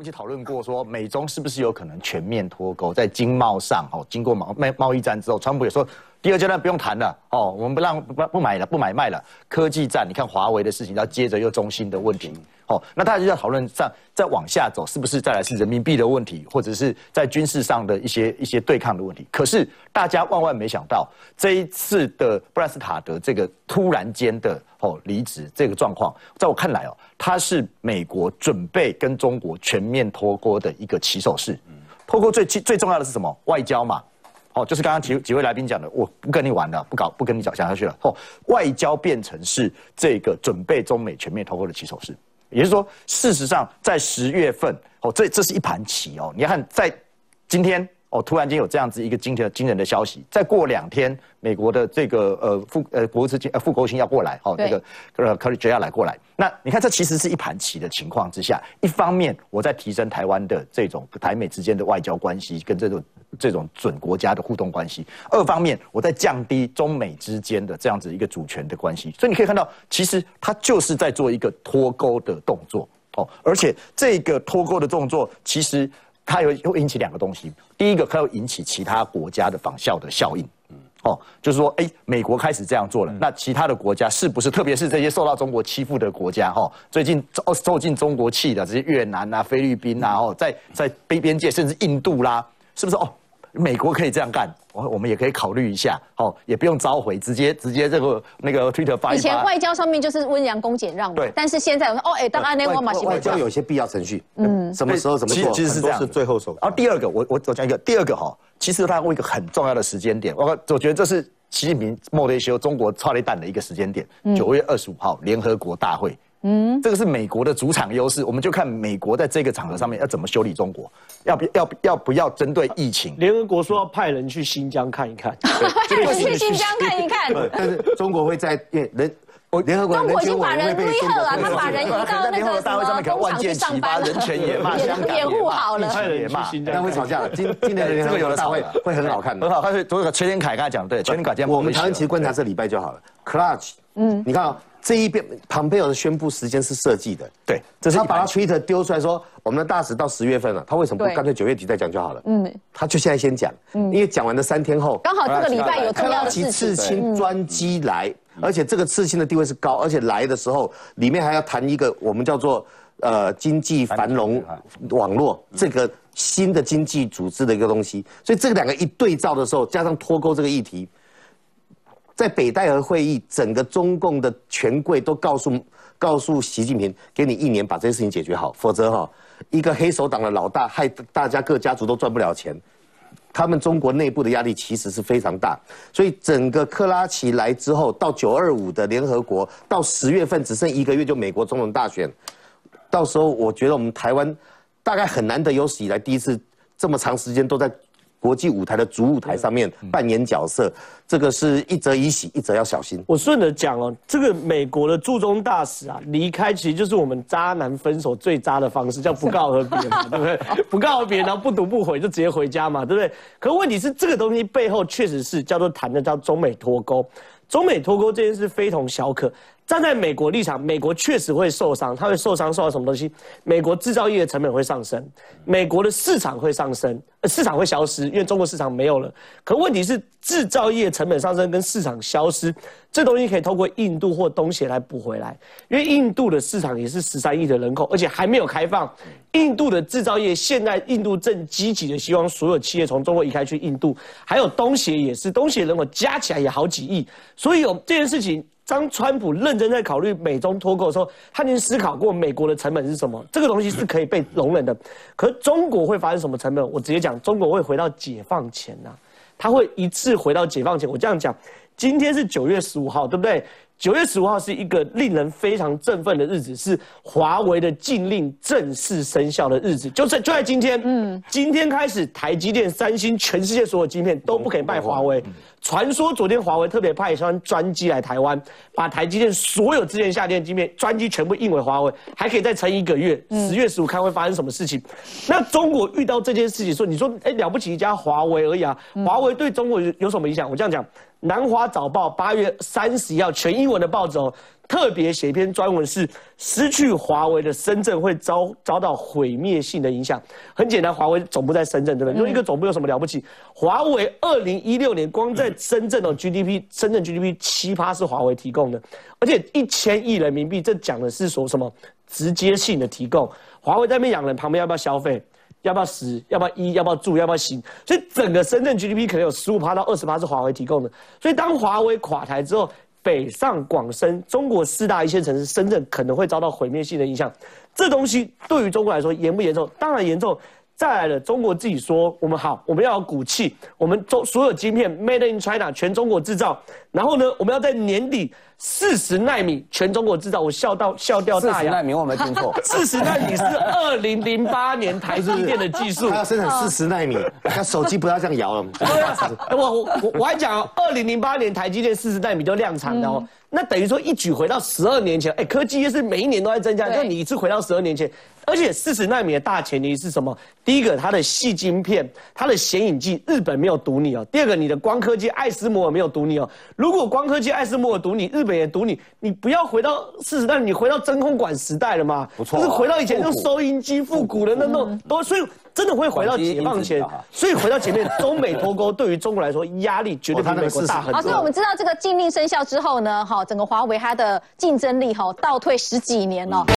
一起讨论过，说美中是不是有可能全面脱钩，在经贸上，哦，经过贸贸贸易战之后，川普也说第二阶段不用谈了，哦，我们不让不不买了，不买卖了。科技战，你看华为的事情，然后接着又中兴的问题，哦，那大家就在讨论上，再往下走，是不是再来是人民币的问题，或者是在军事上的一些一些对抗的问题？可是大家万万没想到，这一次的布兰斯塔德这个突然间的哦离职这个状况，在我看来哦，它是美国准备跟中国全面脱钩的一个起手式。脱钩最最重要的是什么？外交嘛。哦，就是刚刚几几位来宾讲的，我不跟你玩了，不搞，不跟你讲下去了。哦，外交变成是这个准备中美全面脱钩的起手式，也就是说，事实上在十月份，哦，这这是一盘棋哦。你看，在今天。哦，突然间有这样子一个惊天惊人的消息，再过两天，美国的这个呃副呃国务卿呃副国务卿要过来，哦，那个呃科里杰要来过来。那你看，这其实是一盘棋的情况之下，一方面我在提升台湾的这种台美之间的外交关系跟这种这种准国家的互动关系，二方面我在降低中美之间的这样子一个主权的关系。所以你可以看到，其实他就是在做一个脱钩的动作，哦，而且这个脱钩的动作其实。它有会引起两个东西，第一个它会引起其他国家的仿效的效应，嗯，哦，就是说，哎，美国开始这样做了，那其他的国家是不是，特别是这些受到中国欺负的国家，哈，最近受受尽中国气的这些越南啊、菲律宾啊，哦，在在非边界甚至印度啦，是不是？哦。美国可以这样干，我我们也可以考虑一下，哦，也不用召回，直接直接这个那个 Twitter 发以前外交上面就是温良恭俭让嘛，对。但是现在我说，哦，哎，当然那外外交有些必要程序，嗯，什么时候怎么做，其实是这样，是最后手。然后第二个，我我我讲一个，第二个哈，其实它有一个很重要的时间点，我我觉得这是习近平莫雷修中国超雷弹的一个时间点，九月二十五号联合国大会。嗯，这个是美国的主场优势，我们就看美国在这个场合上面要怎么修理中国，要不要要不要针对疫情？联合国说要派人去新疆看一看，去新疆看一看。但是中国会在人，联合国中国已经把人威吓了，他把人移到那个大会上面，工厂去上发，人权也骂，掩护好了，也骂，那会吵架了。今今年的联合国大会会很好看的，很好。他是昨天凯刚才讲对，全天凯今天我们台湾其实观察这礼拜就好了。Clutch，嗯，你看啊。这一边，庞佩奥的宣布时间是设计的，对，这是他把他 Twitter 丢出来说，我们的大使到十月份了，他为什么不干脆九月底再讲就好了？嗯，他就现在先讲，嗯，因为讲完的三天后，刚好这个礼拜有重要的事刺青专机来，而且这个刺青的地位是高，而且来的时候里面还要谈一个我们叫做呃经济繁荣网络这个新的经济组织的一个东西，所以这两个一对照的时候，加上脱钩这个议题。在北戴河会议，整个中共的权贵都告诉告诉习近平，给你一年把这些事情解决好，否则哈，一个黑手党的老大害大家各家族都赚不了钱。他们中国内部的压力其实是非常大，所以整个克拉奇来之后，到九二五的联合国，到十月份只剩一个月就美国总统大选，到时候我觉得我们台湾大概很难得有史以来第一次这么长时间都在。国际舞台的主舞台上面扮演角色，这个是一则以喜，一则要小心。我顺着讲哦，这个美国的驻中大使啊，离开其实就是我们渣男分手最渣的方式，叫不 告而别嘛，对不对？不告而别，然后不读不回就直接回家嘛，对不对？可问题是这个东西背后确实是叫做谈的叫中美脱钩，中美脱钩这件事非同小可。站在美国立场，美国确实会受伤，它会受伤受到什么东西？美国制造业的成本会上升，美国的市场会上升，市场会消失，因为中国市场没有了。可问题是，制造业成本上升跟市场消失，这东西可以透过印度或东协来补回来，因为印度的市场也是十三亿的人口，而且还没有开放。印度的制造业现在，印度正积极的希望所有企业从中国移开去印度，还有东协也是，东协人口加起来也好几亿，所以有这件事情。当川普认真在考虑美中脱钩的时候，他已经思考过美国的成本是什么，这个东西是可以被容忍的。可中国会发生什么成本？我直接讲，中国会回到解放前呐，他会一次回到解放前。我这样讲，今天是九月十五号，对不对？九月十五号是一个令人非常振奋的日子，是华为的禁令正式生效的日子，就在就在今天。嗯，今天开始，台积电、三星，全世界所有晶片都不可以卖华为。传说昨天华为特别派一双专机来台湾，把台积电所有之前下电晶片专机全部印为华为，还可以再撑一个月。十月十五看会发生什么事情？那中国遇到这件事情，说你说，哎，了不起一家华为而已啊，华为对中国有有什么影响？我这样讲。南华早报八月三十一号全英文的报纸哦。特别写一篇专文，是失去华为的深圳会遭遭到毁灭性的影响。很简单，华为总部在深圳，对不对？用一个总部有什么了不起？华为二零一六年光在深圳的 GDP，深圳 GDP 七趴是华为提供的，而且一千亿人民币，这讲的是说什么直接性的提供？华为在那边养人，旁边要不要消费？要不要食？要不要衣？要不要住？要不要行？所以整个深圳 GDP 可能有十五趴到二十趴是华为提供的。所以当华为垮台之后，北上广深，中国四大一线城市，深圳可能会遭到毁灭性的影响。这东西对于中国来说严不严重？当然严重。再来了，中国自己说我们好，我们要有骨气，我们中所有晶片 made in China 全中国制造。然后呢，我们要在年底四十纳米全中国制造。我笑到笑掉大牙。四十纳米我没听错。四十纳米是二零零八年台积电的技术。他要生产四十纳米，那手机不要这样摇了。对啊，我我我还讲，二零零八年台积电四十纳米就量产了哦。那等于说一举回到十二年前，哎，科技业是每一年都在增加，就你一次回到十二年前，而且四十纳米的大前提是什么？第一个，它的细晶片，它的显影剂，日本没有赌你哦；第二个，你的光科技爱斯摩尔没有赌你哦。如果光科技爱斯摩尔赌你，日本也赌你，你不要回到四十纳米，你回到真空管时代了嘛？不错，就是回到以前用收音机复古的那种，都所以真的会回到解放前。所以回到前面，中美脱钩对于中国来说压力绝对比美国大很多。所以我们知道这个禁令生效之后呢，哈。整个华为它的竞争力哈倒退十几年了。